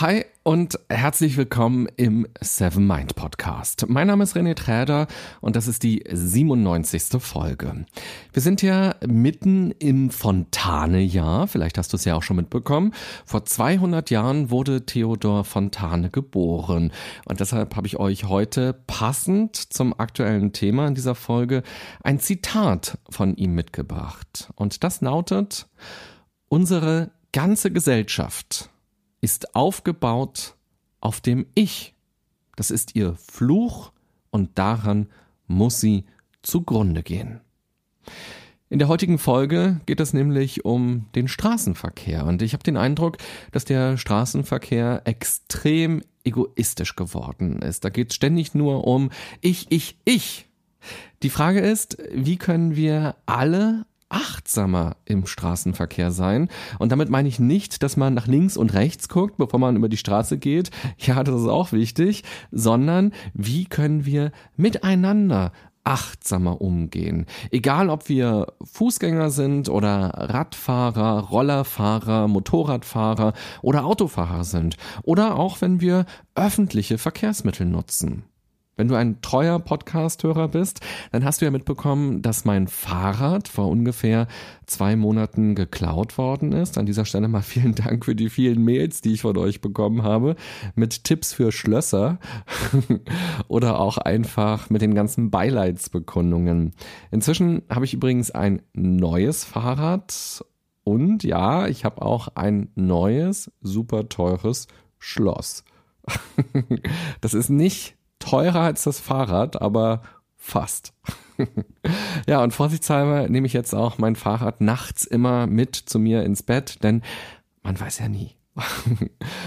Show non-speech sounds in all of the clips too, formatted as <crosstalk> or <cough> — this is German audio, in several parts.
Hi und herzlich willkommen im Seven Mind Podcast. Mein Name ist René Träder und das ist die 97. Folge. Wir sind ja mitten im Fontane-Jahr, vielleicht hast du es ja auch schon mitbekommen. Vor 200 Jahren wurde Theodor Fontane geboren und deshalb habe ich euch heute passend zum aktuellen Thema in dieser Folge ein Zitat von ihm mitgebracht. Und das lautet, unsere ganze Gesellschaft ist aufgebaut auf dem Ich. Das ist ihr Fluch und daran muss sie zugrunde gehen. In der heutigen Folge geht es nämlich um den Straßenverkehr und ich habe den Eindruck, dass der Straßenverkehr extrem egoistisch geworden ist. Da geht es ständig nur um ich, ich, ich. Die Frage ist, wie können wir alle achtsamer im Straßenverkehr sein. Und damit meine ich nicht, dass man nach links und rechts guckt, bevor man über die Straße geht. Ja, das ist auch wichtig. Sondern wie können wir miteinander achtsamer umgehen. Egal, ob wir Fußgänger sind oder Radfahrer, Rollerfahrer, Motorradfahrer oder Autofahrer sind. Oder auch wenn wir öffentliche Verkehrsmittel nutzen. Wenn du ein treuer Podcast-Hörer bist, dann hast du ja mitbekommen, dass mein Fahrrad vor ungefähr zwei Monaten geklaut worden ist. An dieser Stelle mal vielen Dank für die vielen Mails, die ich von euch bekommen habe, mit Tipps für Schlösser <laughs> oder auch einfach mit den ganzen Beileidsbekundungen. Inzwischen habe ich übrigens ein neues Fahrrad und ja, ich habe auch ein neues, super teures Schloss. <laughs> Das ist nicht teurer als das Fahrrad, aber fast. <laughs> ja, und vorsichtshalber nehme ich jetzt auch mein Fahrrad nachts immer mit zu mir ins Bett, denn man weiß ja nie.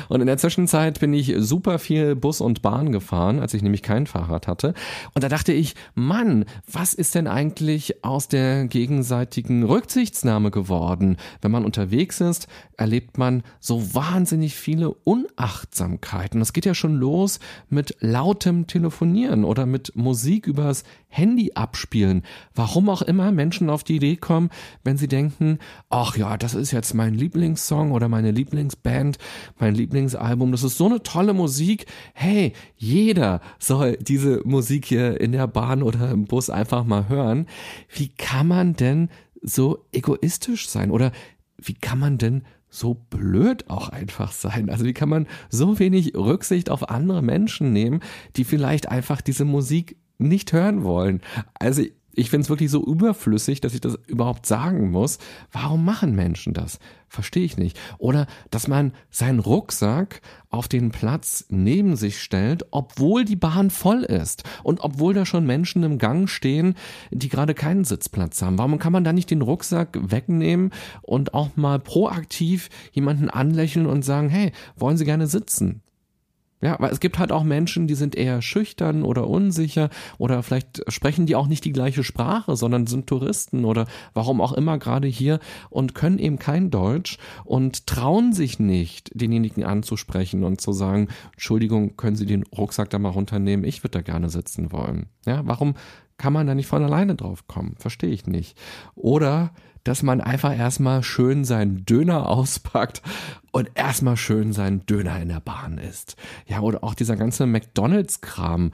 Und in der Zwischenzeit bin ich super viel Bus und Bahn gefahren, als ich nämlich kein Fahrrad hatte. Und da dachte ich, Mann, was ist denn eigentlich aus der gegenseitigen Rücksichtnahme geworden? Wenn man unterwegs ist, erlebt man so wahnsinnig viele Unachtsamkeiten. Das geht ja schon los mit lautem Telefonieren oder mit Musik übers Handy abspielen. Warum auch immer Menschen auf die Idee kommen, wenn sie denken, ach ja, das ist jetzt mein Lieblingssong oder meine Lieblingsband, mein Lieblingsalbum, das ist so eine tolle Musik. Hey, jeder soll diese Musik hier in der Bahn oder im Bus einfach mal hören. Wie kann man denn so egoistisch sein oder wie kann man denn so blöd auch einfach sein? Also wie kann man so wenig Rücksicht auf andere Menschen nehmen, die vielleicht einfach diese Musik nicht hören wollen. Also ich finde es wirklich so überflüssig, dass ich das überhaupt sagen muss. Warum machen Menschen das? Verstehe ich nicht. Oder dass man seinen Rucksack auf den Platz neben sich stellt, obwohl die Bahn voll ist und obwohl da schon Menschen im Gang stehen, die gerade keinen Sitzplatz haben. Warum kann man da nicht den Rucksack wegnehmen und auch mal proaktiv jemanden anlächeln und sagen, hey, wollen Sie gerne sitzen? Ja, weil es gibt halt auch Menschen, die sind eher schüchtern oder unsicher oder vielleicht sprechen die auch nicht die gleiche Sprache, sondern sind Touristen oder warum auch immer gerade hier und können eben kein Deutsch und trauen sich nicht, denjenigen anzusprechen und zu sagen, Entschuldigung, können Sie den Rucksack da mal runternehmen? Ich würde da gerne sitzen wollen. Ja, warum kann man da nicht von alleine drauf kommen? Verstehe ich nicht. Oder dass man einfach erstmal schön seinen Döner auspackt und erstmal schön seinen Döner in der Bahn isst. Ja, oder auch dieser ganze McDonalds-Kram,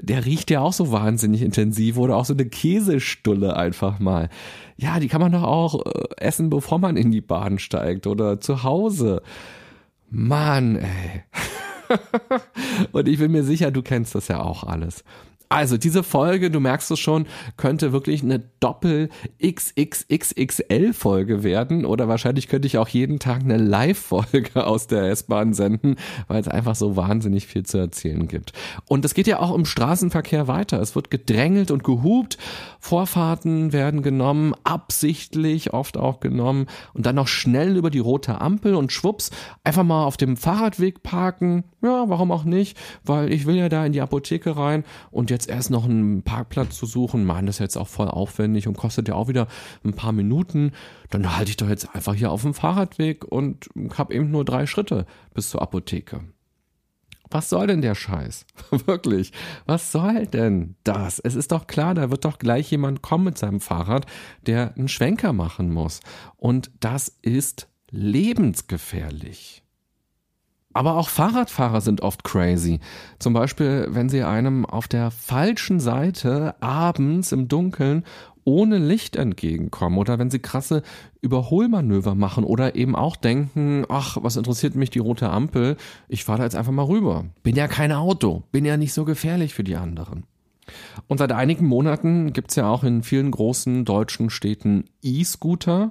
der riecht ja auch so wahnsinnig intensiv oder auch so eine Käsestulle einfach mal. Ja, die kann man doch auch äh, essen, bevor man in die Bahn steigt oder zu Hause. Mann, ey. <laughs> und ich bin mir sicher, du kennst das ja auch alles. Also diese Folge, du merkst es schon, könnte wirklich eine Doppel XXXXL Folge werden oder wahrscheinlich könnte ich auch jeden Tag eine Live Folge <laughs> aus der S-Bahn senden, weil es einfach so wahnsinnig viel zu erzählen gibt. Und es geht ja auch im Straßenverkehr weiter. Es wird gedrängelt und gehupt, Vorfahrten werden genommen, absichtlich oft auch genommen und dann noch schnell über die rote Ampel und schwupps, einfach mal auf dem Fahrradweg parken. Ja, warum auch nicht, weil ich will ja da in die Apotheke rein und jetzt jetzt erst noch einen Parkplatz zu suchen, man, das jetzt auch voll aufwendig und kostet ja auch wieder ein paar Minuten. Dann halte ich doch jetzt einfach hier auf dem Fahrradweg und habe eben nur drei Schritte bis zur Apotheke. Was soll denn der Scheiß? <laughs> Wirklich, was soll denn das? Es ist doch klar, da wird doch gleich jemand kommen mit seinem Fahrrad, der einen Schwenker machen muss. Und das ist lebensgefährlich. Aber auch Fahrradfahrer sind oft crazy. Zum Beispiel, wenn sie einem auf der falschen Seite abends im Dunkeln ohne Licht entgegenkommen oder wenn sie krasse Überholmanöver machen oder eben auch denken, ach, was interessiert mich die rote Ampel, ich fahre da jetzt einfach mal rüber. Bin ja kein Auto, bin ja nicht so gefährlich für die anderen. Und seit einigen Monaten gibt's ja auch in vielen großen deutschen Städten E-Scooter.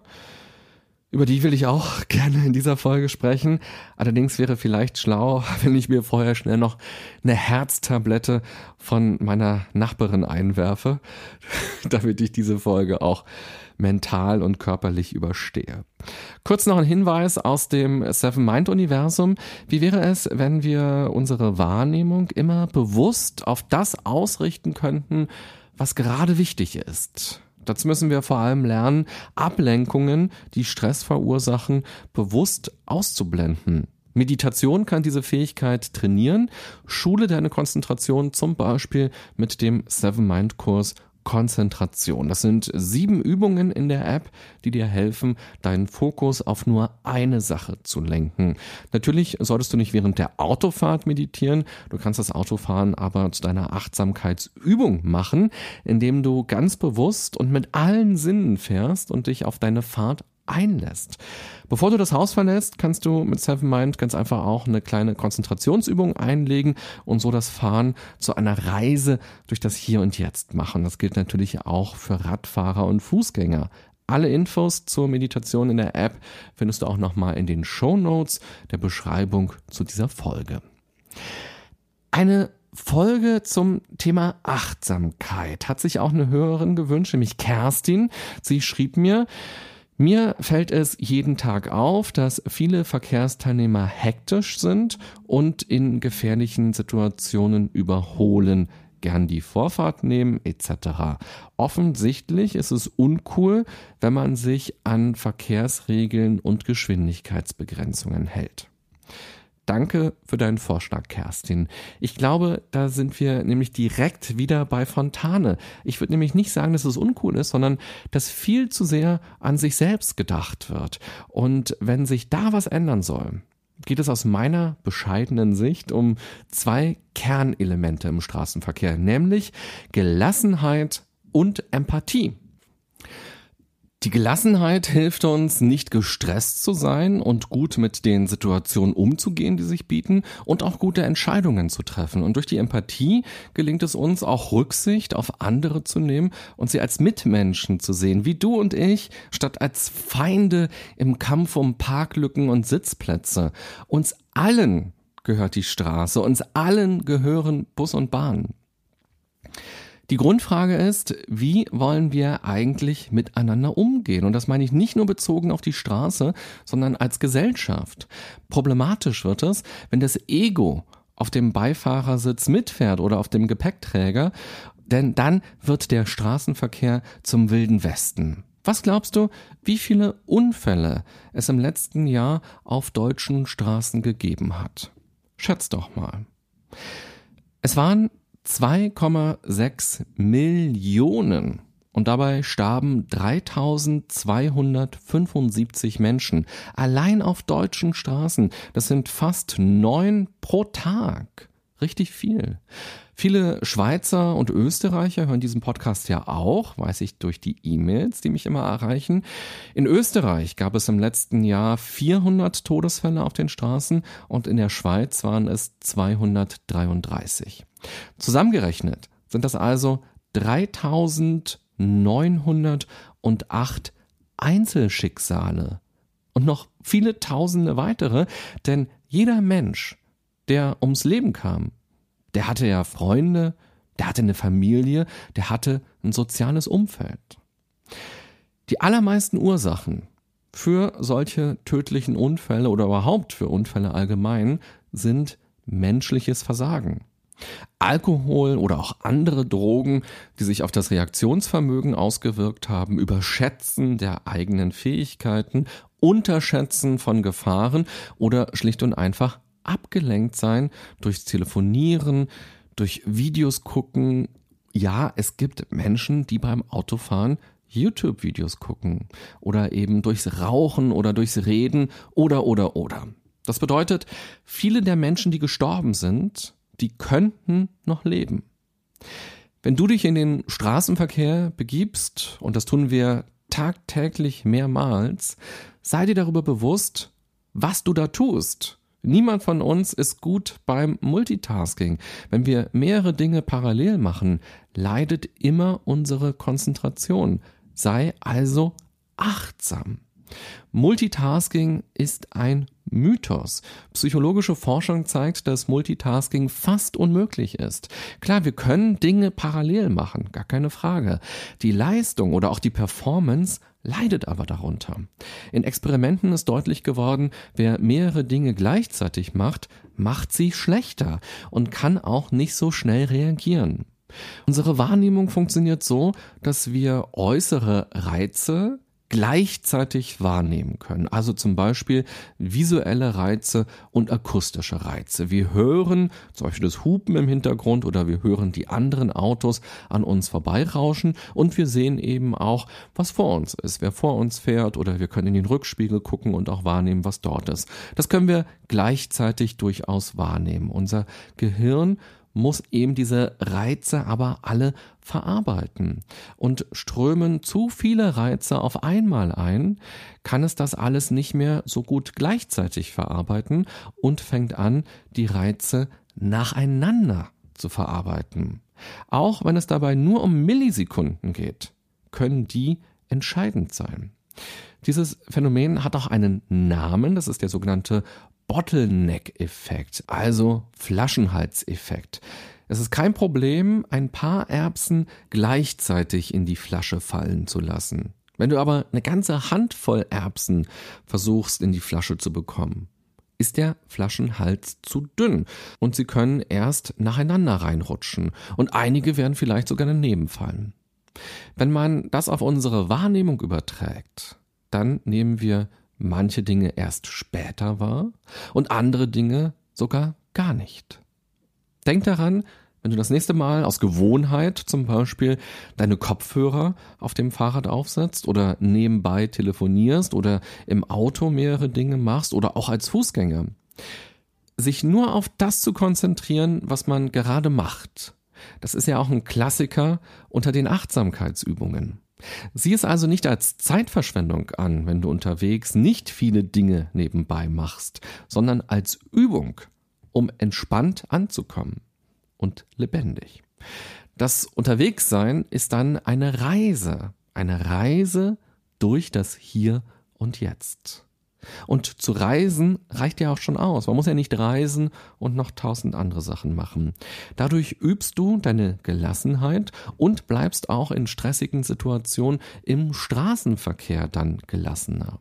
Über die will ich auch <laughs> gerne in dieser Folge sprechen. Allerdings wäre vielleicht schlau, <laughs> wenn ich mir vorher schnell noch eine Herztablette von meiner Nachbarin einwerfe, <laughs> damit ich diese Folge auch mental und körperlich überstehe. Kurz noch ein Hinweis aus dem Seven Mind Universum. Wie wäre es, wenn wir unsere Wahrnehmung immer bewusst auf das ausrichten könnten, was gerade wichtig ist? Dazu müssen wir vor allem lernen, Ablenkungen, die Stress verursachen, bewusst auszublenden. Meditation kann diese Fähigkeit trainieren. Schule deine Konzentration zum Beispiel mit dem Seven Mind Kurs Konzentration. Das sind sieben Übungen in der App, die dir helfen, deinen Fokus auf nur eine Sache zu lenken. Natürlich solltest du nicht während der Autofahrt meditieren. Du kannst das Autofahren aber zu deiner Achtsamkeitsübung machen, indem du ganz bewusst und mit allen Sinnen fährst und dich auf deine Fahrt einlässt. Bevor du das Haus verlässt, kannst du mit Seven Mind ganz einfach auch eine kleine Konzentrationsübung einlegen und so das Fahren zu einer Reise durch das Hier und Jetzt machen. Das gilt natürlich auch für Radfahrer und Fußgänger. Alle Infos zur Meditation in der App findest du auch nochmal in den Show Notes der Beschreibung zu dieser Folge. Eine Folge zum Thema Achtsamkeit hat sich auch eine Hörerin gewünscht, nämlich Kerstin. Sie schrieb mir, mir fällt es jeden Tag auf, dass viele Verkehrsteilnehmer hektisch sind und in gefährlichen Situationen überholen, gern die Vorfahrt nehmen etc. Offensichtlich ist es uncool, wenn man sich an Verkehrsregeln und Geschwindigkeitsbegrenzungen hält. Danke für deinen Vorschlag, Kerstin. Ich glaube, da sind wir nämlich direkt wieder bei Fontane. Ich würde nämlich nicht sagen, dass es uncool ist, sondern dass viel zu sehr an sich selbst gedacht wird. Und wenn sich da was ändern soll, geht es aus meiner bescheidenen Sicht um zwei Kernelemente im Straßenverkehr, nämlich Gelassenheit und Empathie. Die Gelassenheit hilft uns, nicht gestresst zu sein und gut mit den Situationen umzugehen, die sich bieten und auch gute Entscheidungen zu treffen. Und durch die Empathie gelingt es uns auch Rücksicht auf andere zu nehmen und sie als Mitmenschen zu sehen, wie du und ich, statt als Feinde im Kampf um Parklücken und Sitzplätze. Uns allen gehört die Straße, uns allen gehören Bus und Bahn. Die Grundfrage ist, wie wollen wir eigentlich miteinander umgehen? Und das meine ich nicht nur bezogen auf die Straße, sondern als Gesellschaft. Problematisch wird es, wenn das Ego auf dem Beifahrersitz mitfährt oder auf dem Gepäckträger, denn dann wird der Straßenverkehr zum wilden Westen. Was glaubst du, wie viele Unfälle es im letzten Jahr auf deutschen Straßen gegeben hat? Schätz doch mal. Es waren 2,6 Millionen. Und dabei starben 3275 Menschen allein auf deutschen Straßen. Das sind fast neun pro Tag. Richtig viel. Viele Schweizer und Österreicher hören diesen Podcast ja auch, weiß ich durch die E-Mails, die mich immer erreichen. In Österreich gab es im letzten Jahr 400 Todesfälle auf den Straßen und in der Schweiz waren es 233. Zusammengerechnet sind das also 3908 Einzelschicksale und noch viele tausende weitere, denn jeder Mensch, der ums Leben kam, der hatte ja Freunde, der hatte eine Familie, der hatte ein soziales Umfeld. Die allermeisten Ursachen für solche tödlichen Unfälle oder überhaupt für Unfälle allgemein sind menschliches Versagen. Alkohol oder auch andere Drogen, die sich auf das Reaktionsvermögen ausgewirkt haben, Überschätzen der eigenen Fähigkeiten, Unterschätzen von Gefahren oder schlicht und einfach abgelenkt sein durchs Telefonieren, durch Videos gucken. Ja, es gibt Menschen, die beim Autofahren YouTube-Videos gucken oder eben durchs Rauchen oder durchs Reden oder oder oder. Das bedeutet, viele der Menschen, die gestorben sind, die könnten noch leben. Wenn du dich in den Straßenverkehr begibst, und das tun wir tagtäglich mehrmals, sei dir darüber bewusst, was du da tust. Niemand von uns ist gut beim Multitasking. Wenn wir mehrere Dinge parallel machen, leidet immer unsere Konzentration. Sei also achtsam. Multitasking ist ein Mythos. Psychologische Forschung zeigt, dass Multitasking fast unmöglich ist. Klar, wir können Dinge parallel machen, gar keine Frage. Die Leistung oder auch die Performance leidet aber darunter. In Experimenten ist deutlich geworden, wer mehrere Dinge gleichzeitig macht, macht sie schlechter und kann auch nicht so schnell reagieren. Unsere Wahrnehmung funktioniert so, dass wir äußere Reize gleichzeitig wahrnehmen können. Also zum Beispiel visuelle Reize und akustische Reize. Wir hören zum Beispiel das Hupen im Hintergrund oder wir hören die anderen Autos an uns vorbeirauschen und wir sehen eben auch, was vor uns ist, wer vor uns fährt oder wir können in den Rückspiegel gucken und auch wahrnehmen, was dort ist. Das können wir gleichzeitig durchaus wahrnehmen. Unser Gehirn muss eben diese Reize aber alle verarbeiten. Und strömen zu viele Reize auf einmal ein, kann es das alles nicht mehr so gut gleichzeitig verarbeiten und fängt an, die Reize nacheinander zu verarbeiten. Auch wenn es dabei nur um Millisekunden geht, können die entscheidend sein. Dieses Phänomen hat auch einen Namen, das ist der sogenannte Bottleneck-Effekt, also Flaschenhals-Effekt. Es ist kein Problem, ein paar Erbsen gleichzeitig in die Flasche fallen zu lassen. Wenn du aber eine ganze Handvoll Erbsen versuchst in die Flasche zu bekommen, ist der Flaschenhals zu dünn und sie können erst nacheinander reinrutschen und einige werden vielleicht sogar daneben fallen. Wenn man das auf unsere Wahrnehmung überträgt, dann nehmen wir manche Dinge erst später wahr und andere Dinge sogar gar nicht. Denk daran, wenn du das nächste Mal aus Gewohnheit zum Beispiel deine Kopfhörer auf dem Fahrrad aufsetzt oder nebenbei telefonierst oder im Auto mehrere Dinge machst oder auch als Fußgänger, sich nur auf das zu konzentrieren, was man gerade macht. Das ist ja auch ein Klassiker unter den Achtsamkeitsübungen. Sieh es also nicht als Zeitverschwendung an, wenn du unterwegs nicht viele Dinge nebenbei machst, sondern als Übung, um entspannt anzukommen und lebendig. Das Unterwegssein ist dann eine Reise, eine Reise durch das Hier und Jetzt. Und zu reisen reicht ja auch schon aus. Man muss ja nicht reisen und noch tausend andere Sachen machen. Dadurch übst du deine Gelassenheit und bleibst auch in stressigen Situationen im Straßenverkehr dann gelassener.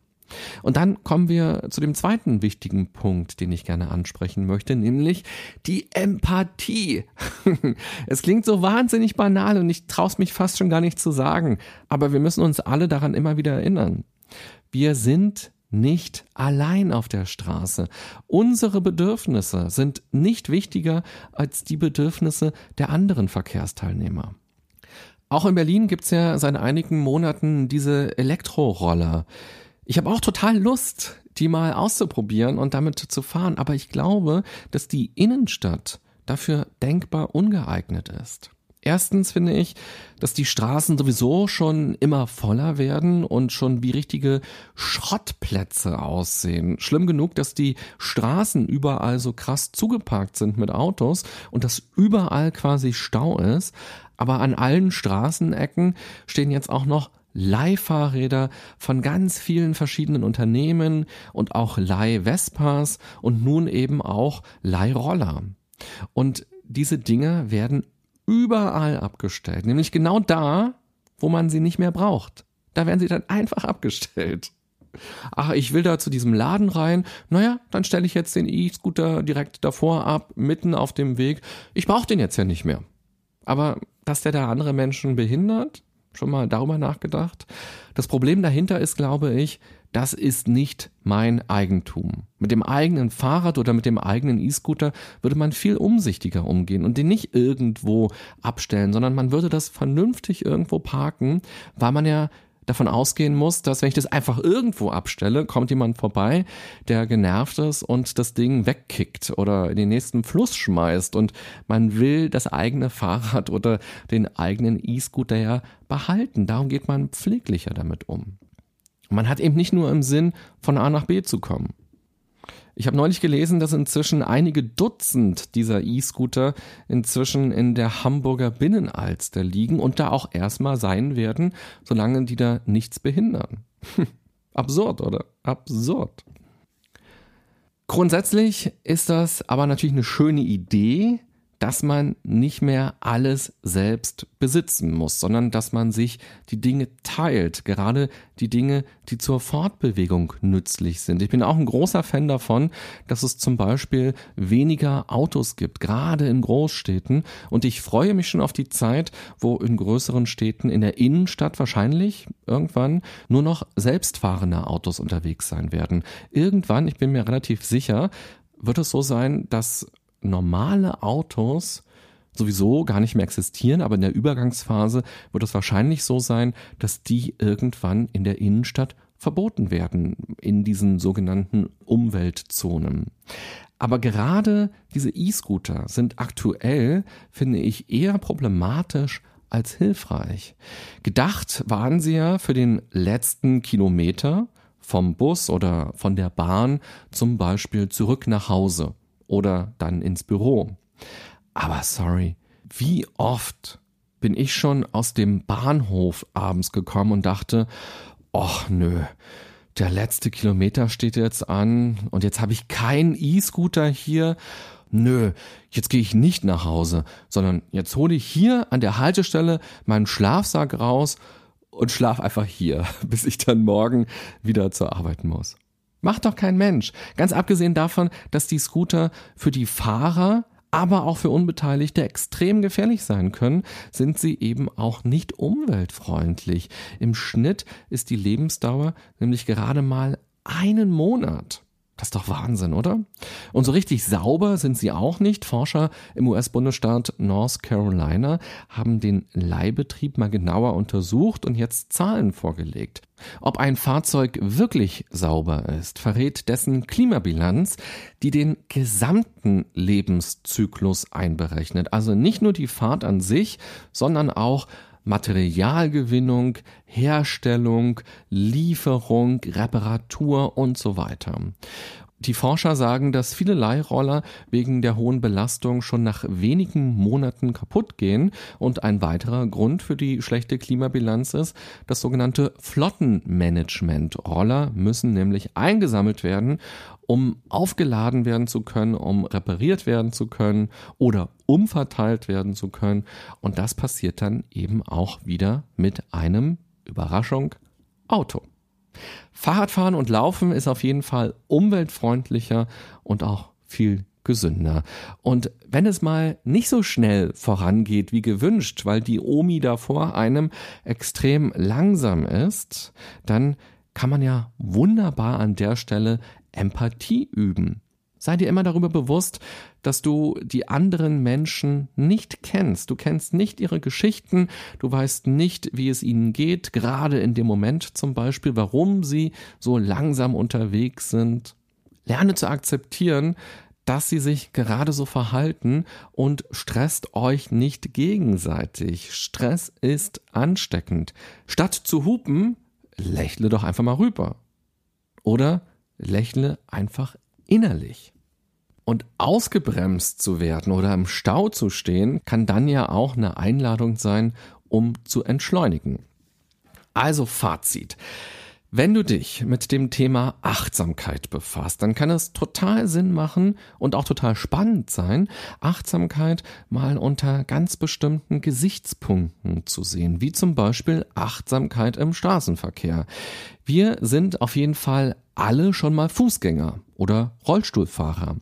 Und dann kommen wir zu dem zweiten wichtigen Punkt, den ich gerne ansprechen möchte, nämlich die Empathie. <laughs> es klingt so wahnsinnig banal und ich traue es mich fast schon gar nicht zu sagen, aber wir müssen uns alle daran immer wieder erinnern. Wir sind nicht allein auf der Straße. Unsere Bedürfnisse sind nicht wichtiger als die Bedürfnisse der anderen Verkehrsteilnehmer. Auch in Berlin gibt's ja seit einigen Monaten diese Elektroroller. Ich habe auch total Lust, die mal auszuprobieren und damit zu fahren, aber ich glaube, dass die Innenstadt dafür denkbar ungeeignet ist. Erstens finde ich, dass die Straßen sowieso schon immer voller werden und schon wie richtige Schrottplätze aussehen. Schlimm genug, dass die Straßen überall so krass zugeparkt sind mit Autos und dass überall quasi Stau ist. Aber an allen Straßenecken stehen jetzt auch noch Leihfahrräder von ganz vielen verschiedenen Unternehmen und auch Leih-Vespas und nun eben auch Leihroller. Und diese Dinge werden überall abgestellt. Nämlich genau da, wo man sie nicht mehr braucht. Da werden sie dann einfach abgestellt. Ach, ich will da zu diesem Laden rein. Naja, dann stelle ich jetzt den E-Scooter direkt davor ab, mitten auf dem Weg. Ich brauche den jetzt ja nicht mehr. Aber dass der da andere Menschen behindert, schon mal darüber nachgedacht? Das Problem dahinter ist, glaube ich, das ist nicht mein Eigentum. Mit dem eigenen Fahrrad oder mit dem eigenen E-Scooter würde man viel umsichtiger umgehen und den nicht irgendwo abstellen, sondern man würde das vernünftig irgendwo parken, weil man ja davon ausgehen muss, dass wenn ich das einfach irgendwo abstelle, kommt jemand vorbei, der genervt ist und das Ding wegkickt oder in den nächsten Fluss schmeißt und man will das eigene Fahrrad oder den eigenen E-Scooter ja behalten. Darum geht man pfleglicher damit um. Man hat eben nicht nur im Sinn, von A nach B zu kommen. Ich habe neulich gelesen, dass inzwischen einige Dutzend dieser E-Scooter inzwischen in der Hamburger Binnenalster liegen und da auch erstmal sein werden, solange die da nichts behindern. <laughs> Absurd, oder? Absurd. Grundsätzlich ist das aber natürlich eine schöne Idee, dass man nicht mehr alles selbst besitzen muss, sondern dass man sich die Dinge teilt, gerade die Dinge, die zur Fortbewegung nützlich sind. Ich bin auch ein großer Fan davon, dass es zum Beispiel weniger Autos gibt, gerade in Großstädten. Und ich freue mich schon auf die Zeit, wo in größeren Städten in der Innenstadt wahrscheinlich irgendwann nur noch selbstfahrende Autos unterwegs sein werden. Irgendwann, ich bin mir relativ sicher, wird es so sein, dass normale Autos sowieso gar nicht mehr existieren, aber in der Übergangsphase wird es wahrscheinlich so sein, dass die irgendwann in der Innenstadt verboten werden, in diesen sogenannten Umweltzonen. Aber gerade diese E-Scooter sind aktuell, finde ich, eher problematisch als hilfreich. Gedacht waren sie ja für den letzten Kilometer vom Bus oder von der Bahn zum Beispiel zurück nach Hause oder dann ins Büro. Aber sorry, wie oft bin ich schon aus dem Bahnhof abends gekommen und dachte, ach nö, der letzte Kilometer steht jetzt an und jetzt habe ich keinen E-Scooter hier. Nö, jetzt gehe ich nicht nach Hause, sondern jetzt hole ich hier an der Haltestelle meinen Schlafsack raus und schlaf einfach hier, <laughs> bis ich dann morgen wieder zur Arbeit muss. Macht doch kein Mensch. Ganz abgesehen davon, dass die Scooter für die Fahrer aber auch für Unbeteiligte extrem gefährlich sein können, sind sie eben auch nicht umweltfreundlich. Im Schnitt ist die Lebensdauer nämlich gerade mal einen Monat. Das ist doch Wahnsinn, oder? Und so richtig sauber sind sie auch nicht. Forscher im US-Bundesstaat North Carolina haben den Leihbetrieb mal genauer untersucht und jetzt Zahlen vorgelegt. Ob ein Fahrzeug wirklich sauber ist, verrät dessen Klimabilanz, die den gesamten Lebenszyklus einberechnet. Also nicht nur die Fahrt an sich, sondern auch Materialgewinnung, Herstellung, Lieferung, Reparatur und so weiter. Die Forscher sagen, dass viele Leihroller wegen der hohen Belastung schon nach wenigen Monaten kaputt gehen und ein weiterer Grund für die schlechte Klimabilanz ist das sogenannte Flottenmanagement. Roller müssen nämlich eingesammelt werden, um aufgeladen werden zu können, um repariert werden zu können oder umverteilt werden zu können und das passiert dann eben auch wieder mit einem Überraschung Auto. Fahrradfahren und Laufen ist auf jeden Fall umweltfreundlicher und auch viel gesünder. Und wenn es mal nicht so schnell vorangeht wie gewünscht, weil die Omi da vor einem extrem langsam ist, dann kann man ja wunderbar an der Stelle Empathie üben. Sei dir immer darüber bewusst, dass du die anderen Menschen nicht kennst. Du kennst nicht ihre Geschichten, du weißt nicht, wie es ihnen geht, gerade in dem Moment zum Beispiel, warum sie so langsam unterwegs sind. Lerne zu akzeptieren, dass sie sich gerade so verhalten und stresst euch nicht gegenseitig. Stress ist ansteckend. Statt zu hupen, lächle doch einfach mal rüber. Oder lächle einfach innerlich. Und ausgebremst zu werden oder im Stau zu stehen, kann dann ja auch eine Einladung sein, um zu entschleunigen. Also Fazit. Wenn du dich mit dem Thema Achtsamkeit befasst, dann kann es total Sinn machen und auch total spannend sein, Achtsamkeit mal unter ganz bestimmten Gesichtspunkten zu sehen, wie zum Beispiel Achtsamkeit im Straßenverkehr. Wir sind auf jeden Fall alle schon mal Fußgänger oder Rollstuhlfahrer.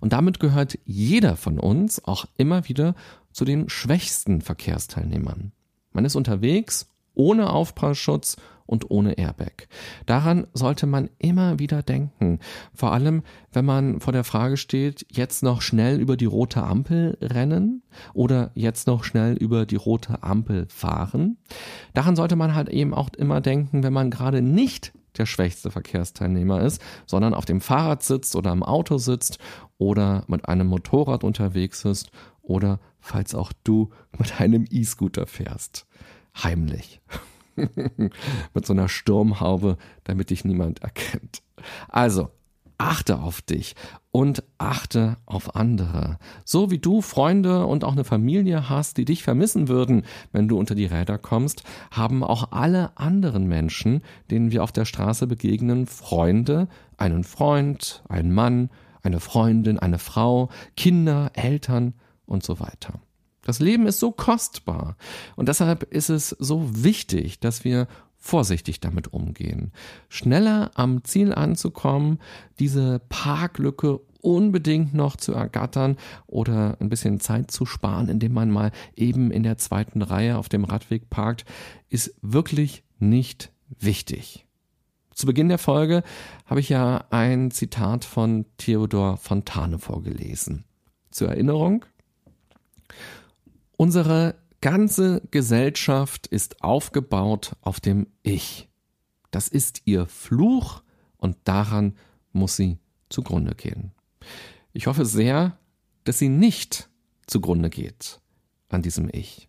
Und damit gehört jeder von uns auch immer wieder zu den schwächsten Verkehrsteilnehmern. Man ist unterwegs ohne Aufprallschutz und ohne Airbag. Daran sollte man immer wieder denken. Vor allem, wenn man vor der Frage steht, jetzt noch schnell über die rote Ampel rennen oder jetzt noch schnell über die rote Ampel fahren. Daran sollte man halt eben auch immer denken, wenn man gerade nicht der schwächste Verkehrsteilnehmer ist, sondern auf dem Fahrrad sitzt oder im Auto sitzt oder mit einem Motorrad unterwegs ist oder falls auch du mit einem E-Scooter fährst. Heimlich. <laughs> mit so einer Sturmhaube, damit dich niemand erkennt. Also, achte auf dich und achte auf andere. So wie du Freunde und auch eine Familie hast, die dich vermissen würden, wenn du unter die Räder kommst, haben auch alle anderen Menschen, denen wir auf der Straße begegnen, Freunde, einen Freund, einen Mann, eine Freundin, eine Frau, Kinder, Eltern und so weiter. Das Leben ist so kostbar und deshalb ist es so wichtig, dass wir vorsichtig damit umgehen. Schneller am Ziel anzukommen, diese Parklücke unbedingt noch zu ergattern oder ein bisschen Zeit zu sparen, indem man mal eben in der zweiten Reihe auf dem Radweg parkt, ist wirklich nicht wichtig. Zu Beginn der Folge habe ich ja ein Zitat von Theodor Fontane vorgelesen. Zur Erinnerung, Unsere ganze Gesellschaft ist aufgebaut auf dem Ich. Das ist ihr Fluch und daran muss sie zugrunde gehen. Ich hoffe sehr, dass sie nicht zugrunde geht an diesem Ich.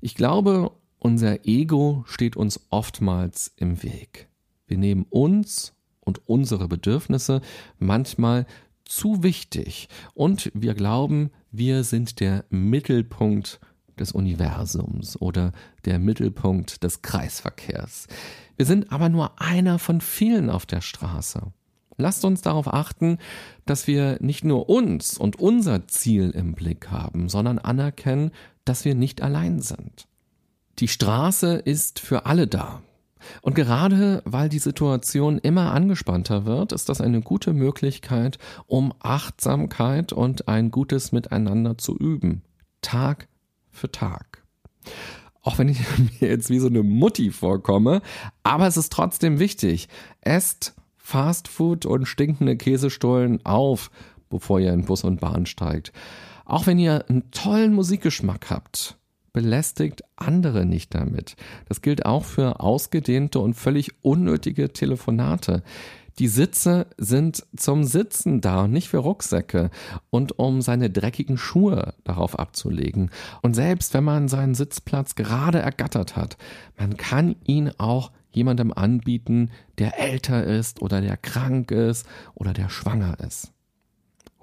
Ich glaube, unser Ego steht uns oftmals im Weg. Wir nehmen uns und unsere Bedürfnisse manchmal zu wichtig und wir glauben, wir sind der Mittelpunkt des Universums oder der Mittelpunkt des Kreisverkehrs. Wir sind aber nur einer von vielen auf der Straße. Lasst uns darauf achten, dass wir nicht nur uns und unser Ziel im Blick haben, sondern anerkennen, dass wir nicht allein sind. Die Straße ist für alle da. Und gerade weil die Situation immer angespannter wird, ist das eine gute Möglichkeit, um Achtsamkeit und ein gutes Miteinander zu üben. Tag für Tag. Auch wenn ich <laughs> mir jetzt wie so eine Mutti vorkomme, aber es ist trotzdem wichtig. Esst Fastfood und stinkende Käsestollen auf, bevor ihr in Bus und Bahn steigt. Auch wenn ihr einen tollen Musikgeschmack habt, belästigt andere nicht damit. Das gilt auch für ausgedehnte und völlig unnötige Telefonate. Die Sitze sind zum Sitzen da, nicht für Rucksäcke und um seine dreckigen Schuhe darauf abzulegen. Und selbst wenn man seinen Sitzplatz gerade ergattert hat, man kann ihn auch jemandem anbieten, der älter ist oder der krank ist oder der schwanger ist.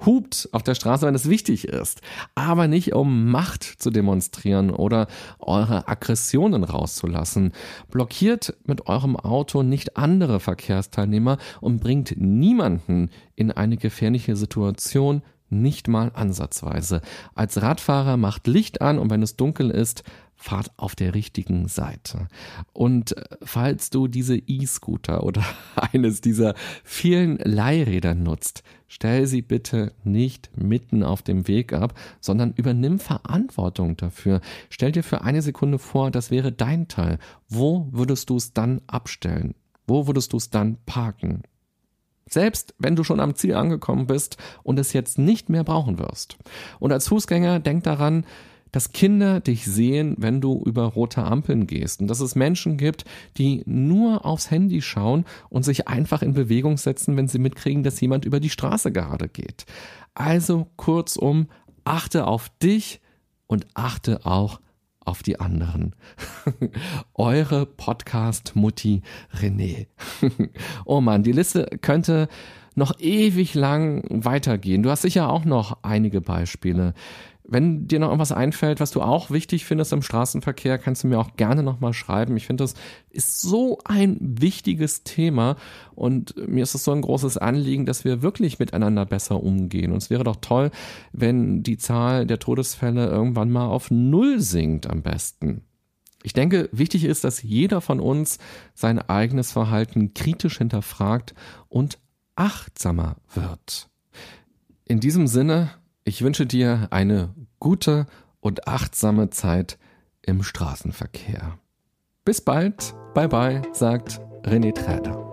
Hupt auf der Straße, wenn es wichtig ist, aber nicht um Macht zu demonstrieren oder eure Aggressionen rauszulassen. Blockiert mit eurem Auto nicht andere Verkehrsteilnehmer und bringt niemanden in eine gefährliche Situation, nicht mal ansatzweise. Als Radfahrer macht Licht an und wenn es dunkel ist, fahrt auf der richtigen Seite. Und äh, falls du diese E-Scooter oder <laughs> eines dieser vielen Leihräder nutzt, stell sie bitte nicht mitten auf dem Weg ab, sondern übernimm Verantwortung dafür. Stell dir für eine Sekunde vor, das wäre dein Teil. Wo würdest du es dann abstellen? Wo würdest du es dann parken? Selbst wenn du schon am Ziel angekommen bist und es jetzt nicht mehr brauchen wirst. Und als Fußgänger denk daran, dass Kinder dich sehen, wenn du über rote Ampeln gehst und dass es Menschen gibt, die nur aufs Handy schauen und sich einfach in Bewegung setzen, wenn sie mitkriegen, dass jemand über die Straße gerade geht. Also kurzum, achte auf dich und achte auch auf die anderen. <laughs> Eure Podcast-Mutti René. <laughs> oh man, die Liste könnte noch ewig lang weitergehen. Du hast sicher auch noch einige Beispiele. Wenn dir noch irgendwas einfällt, was du auch wichtig findest im Straßenverkehr, kannst du mir auch gerne nochmal schreiben. Ich finde, das ist so ein wichtiges Thema und mir ist es so ein großes Anliegen, dass wir wirklich miteinander besser umgehen. Und es wäre doch toll, wenn die Zahl der Todesfälle irgendwann mal auf Null sinkt am besten. Ich denke, wichtig ist, dass jeder von uns sein eigenes Verhalten kritisch hinterfragt und achtsamer wird. In diesem Sinne, ich wünsche dir eine gute und achtsame Zeit im Straßenverkehr. Bis bald. Bye bye, sagt René Träder.